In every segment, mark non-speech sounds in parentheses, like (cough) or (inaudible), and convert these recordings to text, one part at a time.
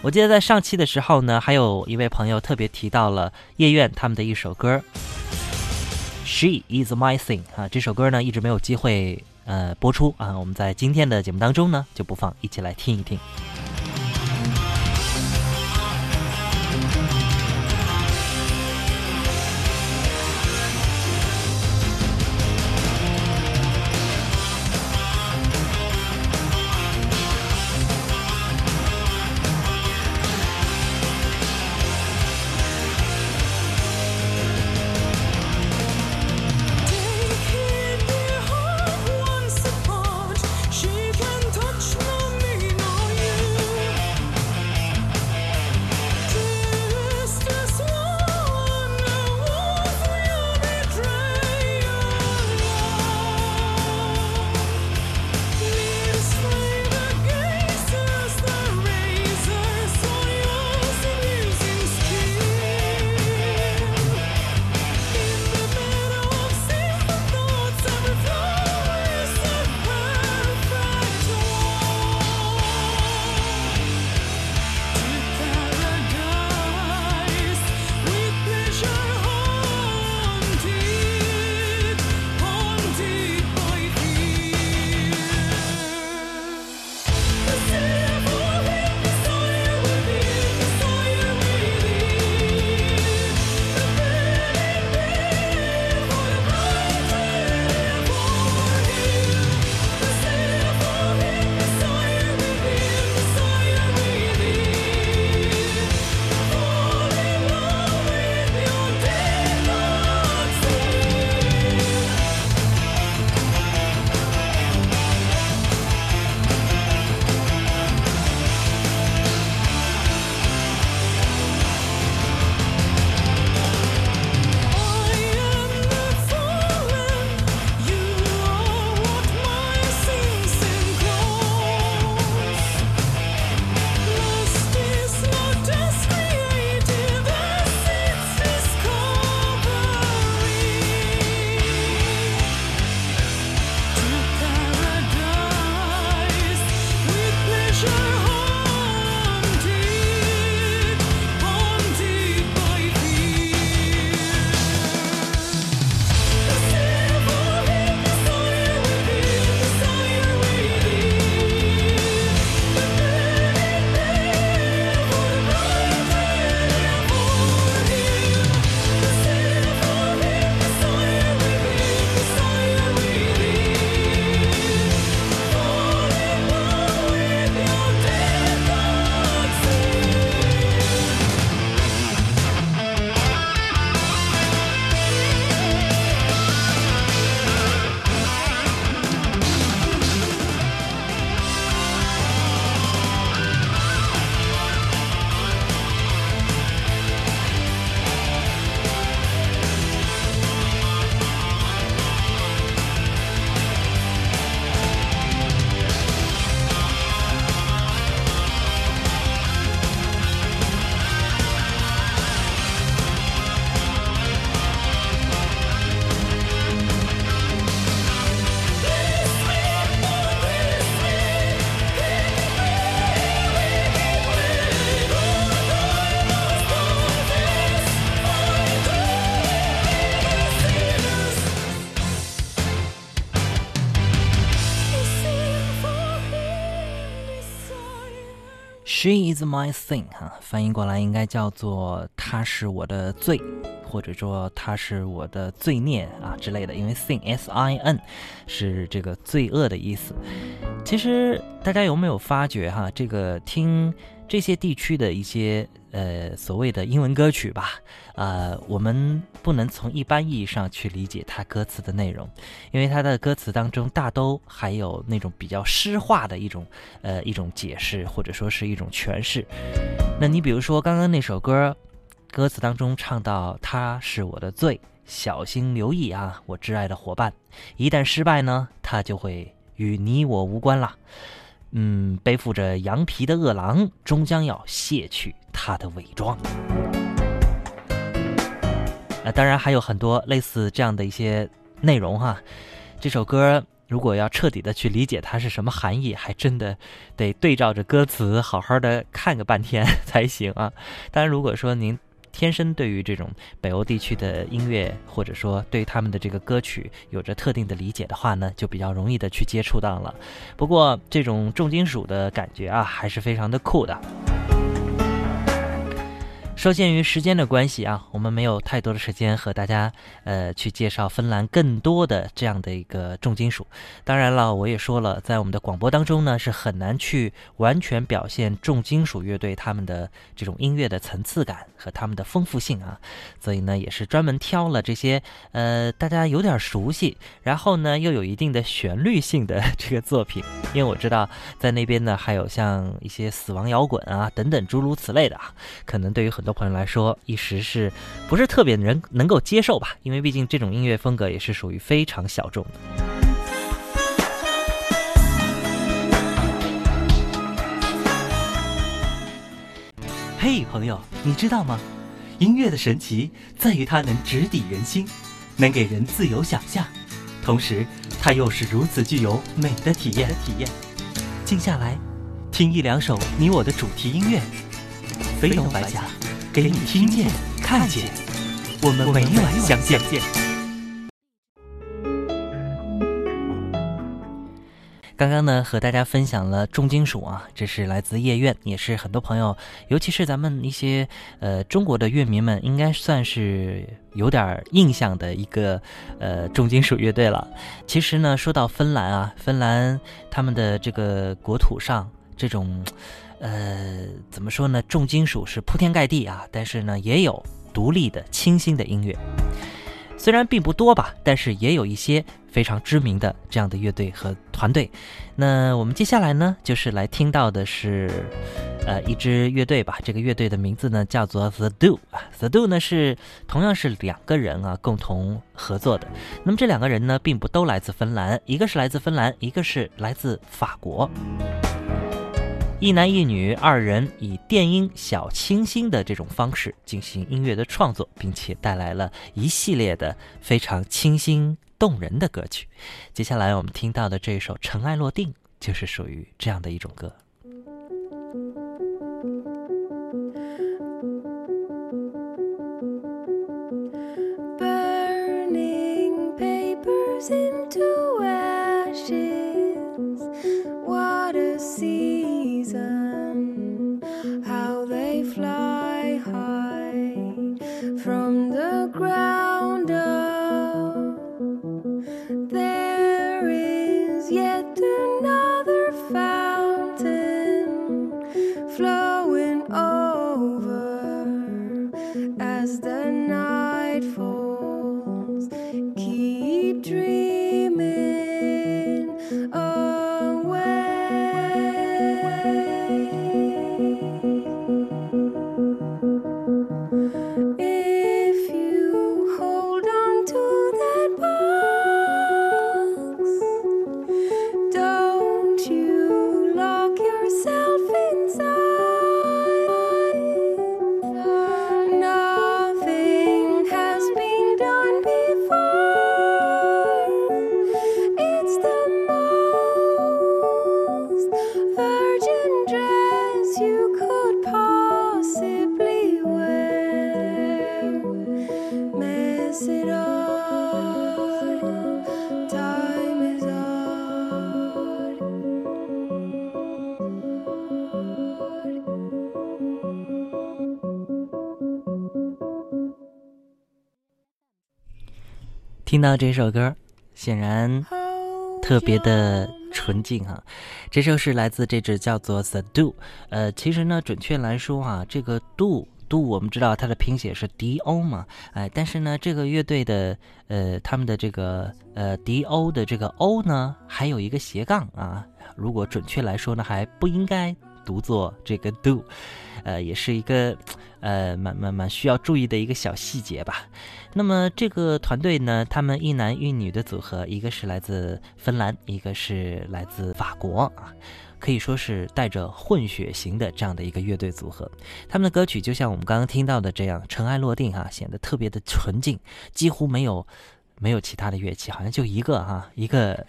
我记得在上期的时候呢，还有一位朋友特别提到了叶愿他们的一首歌《She Is My Thing》啊，这首歌呢一直没有机会呃播出啊，我们在今天的节目当中呢就不放，一起来听一听。She is my sin，哈，翻译过来应该叫做“她是我的罪”，或者说“她是我的罪孽”啊之类的。因为 sin，s-i-n，是这个罪恶的意思。其实大家有没有发觉哈，这个听这些地区的一些。呃，所谓的英文歌曲吧，呃，我们不能从一般意义上去理解它歌词的内容，因为它的歌词当中大都还有那种比较诗化的一种呃一种解释，或者说是一种诠释。那你比如说刚刚那首歌，歌词当中唱到“他是我的罪，小心留意啊，我挚爱的伙伴，一旦失败呢，他就会与你我无关了。”嗯，背负着羊皮的恶狼终将要卸去他的伪装。啊，当然还有很多类似这样的一些内容哈。这首歌如果要彻底的去理解它是什么含义，还真的得对照着歌词好好的看个半天才行啊。当然，如果说您天生对于这种北欧地区的音乐，或者说对他们的这个歌曲有着特定的理解的话呢，就比较容易的去接触到了。不过，这种重金属的感觉啊，还是非常的酷的。受限于时间的关系啊，我们没有太多的时间和大家呃去介绍芬兰更多的这样的一个重金属。当然了，我也说了，在我们的广播当中呢，是很难去完全表现重金属乐队他们的这种音乐的层次感和他们的丰富性啊。所以呢，也是专门挑了这些呃大家有点熟悉，然后呢又有一定的旋律性的这个作品。因为我知道在那边呢还有像一些死亡摇滚啊等等诸如此类的啊，可能对于很多朋友来说，一时是不是特别能能够接受吧？因为毕竟这种音乐风格也是属于非常小众的。嘿，朋友，你知道吗？音乐的神奇在于它能直抵人心，能给人自由想象，同时它又是如此具有美的体验。体验，静下来，听一两首你我的主题音乐，飞龙白甲。给你听见、看见，我们每晚相见。刚刚呢，和大家分享了重金属啊，这是来自夜愿，也是很多朋友，尤其是咱们一些呃中国的乐迷们，应该算是有点印象的一个呃重金属乐队了。其实呢，说到芬兰啊，芬兰他们的这个国土上这种。呃，怎么说呢？重金属是铺天盖地啊，但是呢，也有独立的、清新的音乐。虽然并不多吧，但是也有一些非常知名的这样的乐队和团队。那我们接下来呢，就是来听到的是，呃，一支乐队吧。这个乐队的名字呢，叫做 The Do 啊。The Do 呢是同样是两个人啊共同合作的。那么这两个人呢，并不都来自芬兰，一个是来自芬兰，一个是来自法国。一男一女二人以电音小清新的这种方式进行音乐的创作，并且带来了一系列的非常清新动人的歌曲。接下来我们听到的这首《尘埃落定》就是属于这样的一种歌。听到这首歌，显然特别的纯净哈。这首是来自这支叫做 The Do，呃，其实呢，准确来说啊，这个 Do Do 我们知道它的拼写是 D O 嘛，哎，但是呢，这个乐队的呃，他们的这个呃 D O 的这个 O 呢，还有一个斜杠啊。如果准确来说呢，还不应该读作这个 Do，呃，也是一个。呃，蛮蛮蛮需要注意的一个小细节吧。那么这个团队呢，他们一男一女的组合，一个是来自芬兰，一个是来自法国啊，可以说是带着混血型的这样的一个乐队组合。他们的歌曲就像我们刚刚听到的这样，尘埃落定哈，显得特别的纯净，几乎没有没有其他的乐器，好像就一个哈，一个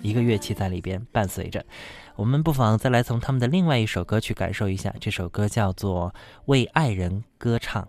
一个乐器在里边伴随着。我们不妨再来从他们的另外一首歌去感受一下，这首歌叫做《为爱人歌唱》。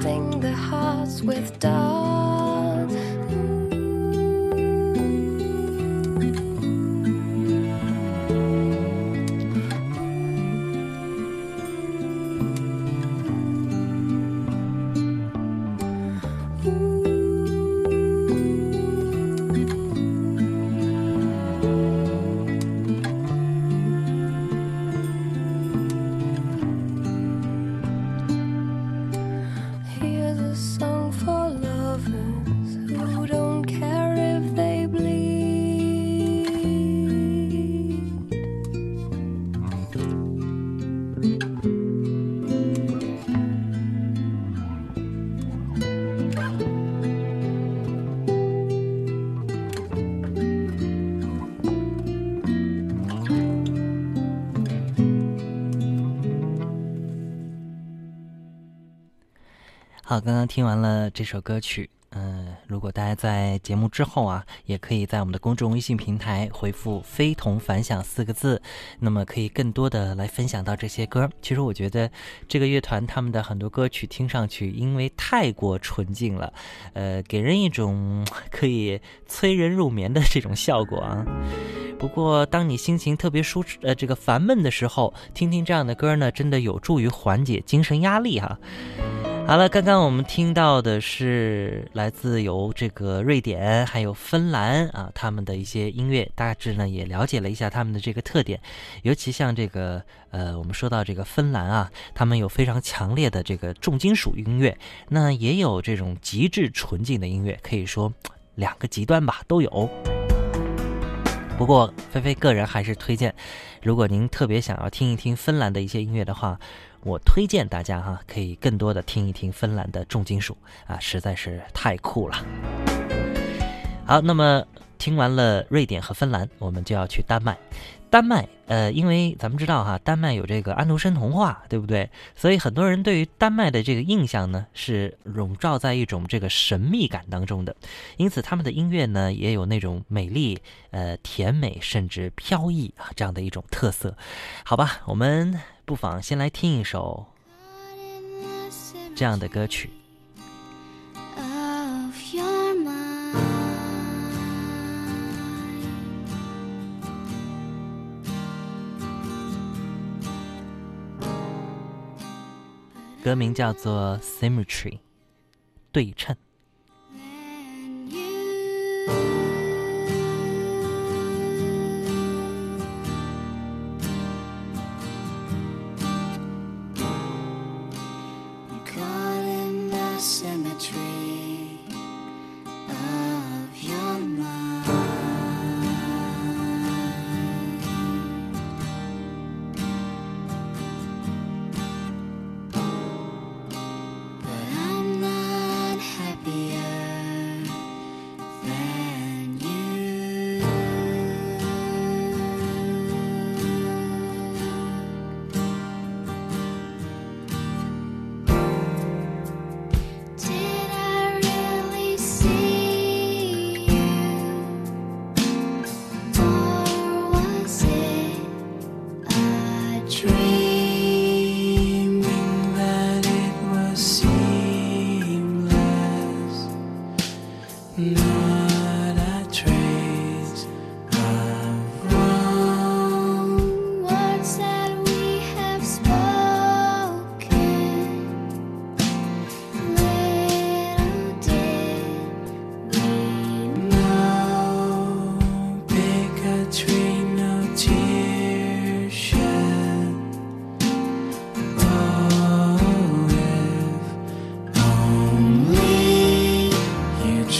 swing the hearts with dogs. 刚刚听完了这首歌曲，嗯，如果大家在节目之后啊，也可以在我们的公众微信平台回复“非同凡响”四个字，那么可以更多的来分享到这些歌。其实我觉得这个乐团他们的很多歌曲听上去因为太过纯净了，呃，给人一种 (laughs) 可以催人入眠的这种效果啊。不过当你心情特别舒呃这个烦闷的时候，听听这样的歌呢，真的有助于缓解精神压力哈。好了，刚刚我们听到的是来自由这个瑞典还有芬兰啊，他们的一些音乐，大致呢也了解了一下他们的这个特点。尤其像这个呃，我们说到这个芬兰啊，他们有非常强烈的这个重金属音乐，那也有这种极致纯净的音乐，可以说两个极端吧都有。不过菲菲个人还是推荐，如果您特别想要听一听芬兰的一些音乐的话。我推荐大家哈，可以更多的听一听芬兰的重金属啊，实在是太酷了。好，那么听完了瑞典和芬兰，我们就要去丹麦。丹麦，呃，因为咱们知道哈，丹麦有这个安徒生童话，对不对？所以很多人对于丹麦的这个印象呢，是笼罩在一种这个神秘感当中的。因此，他们的音乐呢，也有那种美丽、呃甜美，甚至飘逸啊这样的一种特色。好吧，我们。不妨先来听一首这样的歌曲，歌名叫做《Symmetry》，对称。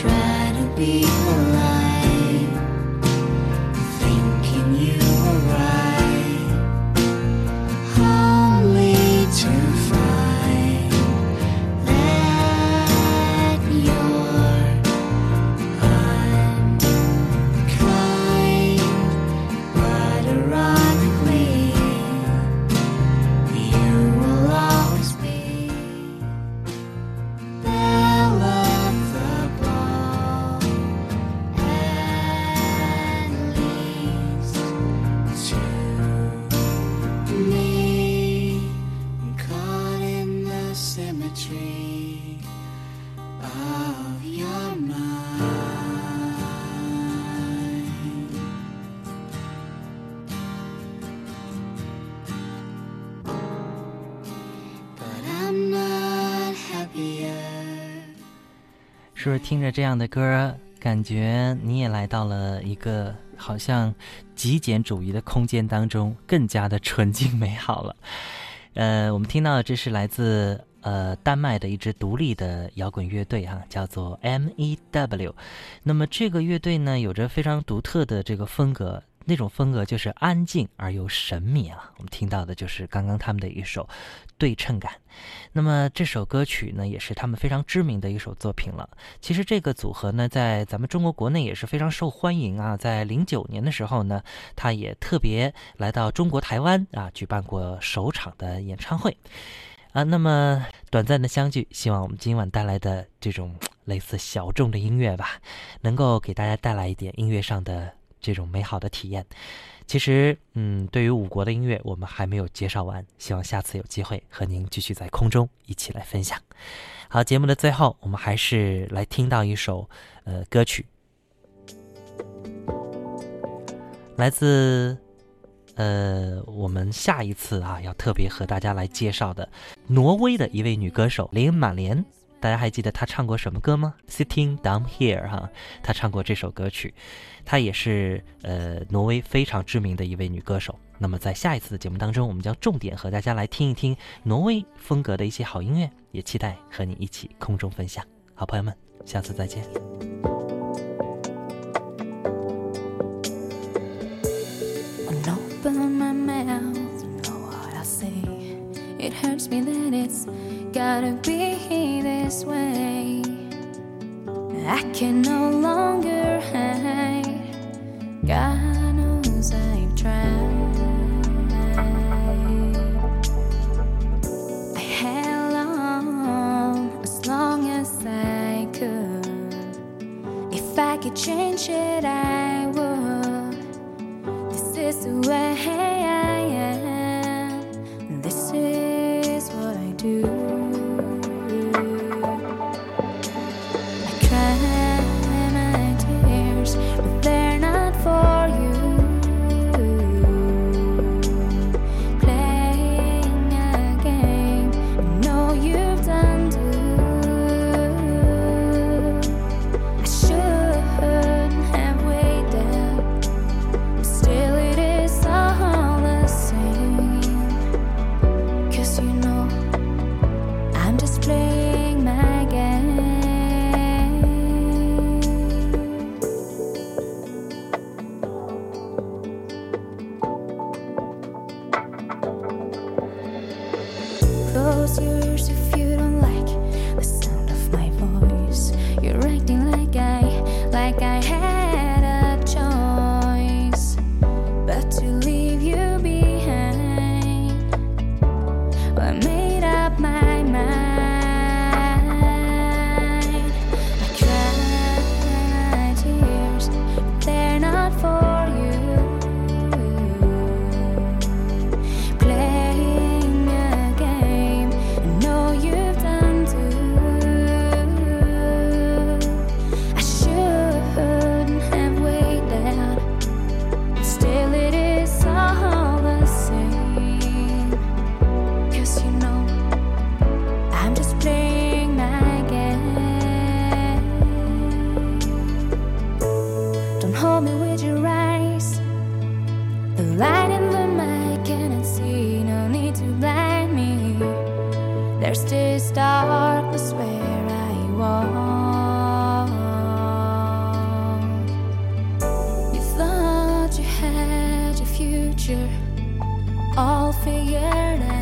try to be alive. 是不是听着这样的歌，感觉你也来到了一个好像极简主义的空间当中，更加的纯净美好了？(laughs) 呃，我们听到的这是来自呃丹麦的一支独立的摇滚乐队哈，叫做 M.E.W。那么这个乐队呢，有着非常独特的这个风格。那种风格就是安静而又神秘啊！我们听到的就是刚刚他们的一首《对称感》。那么这首歌曲呢，也是他们非常知名的一首作品了。其实这个组合呢，在咱们中国国内也是非常受欢迎啊。在零九年的时候呢，他也特别来到中国台湾啊，举办过首场的演唱会啊。那么短暂的相聚，希望我们今晚带来的这种类似小众的音乐吧，能够给大家带来一点音乐上的。这种美好的体验，其实，嗯，对于五国的音乐，我们还没有介绍完，希望下次有机会和您继续在空中一起来分享。好，节目的最后，我们还是来听到一首，呃，歌曲，来自，呃，我们下一次啊要特别和大家来介绍的挪威的一位女歌手林满莲。大家还记得她唱过什么歌吗？Sitting Down Here，哈，她唱过这首歌曲。她也是呃挪威非常知名的一位女歌手。那么在下一次的节目当中，我们将重点和大家来听一听挪威风格的一些好音乐，也期待和你一起空中分享。好朋友们，下次再见。This way. I can no longer future all figured out.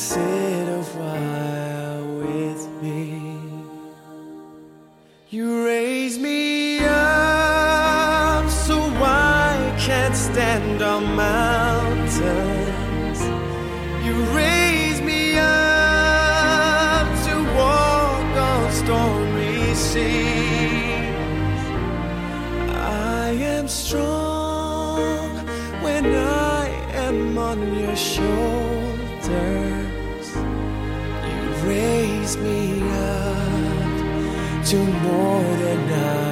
Sit a while with me. You raise me up so I can't stand on mountains. You raise me up to walk on stormy seas. I am strong when I am on your shoulders. Me up to more than I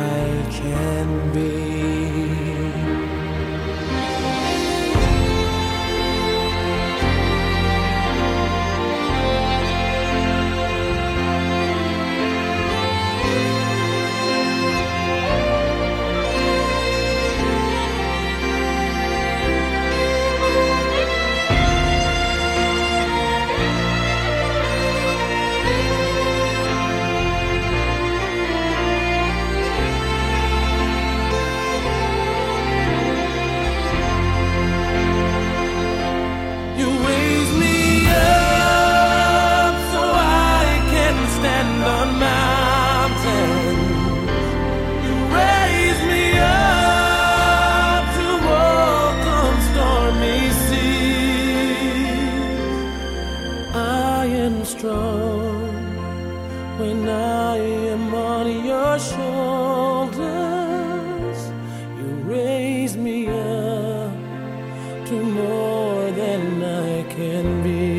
to more than I can be.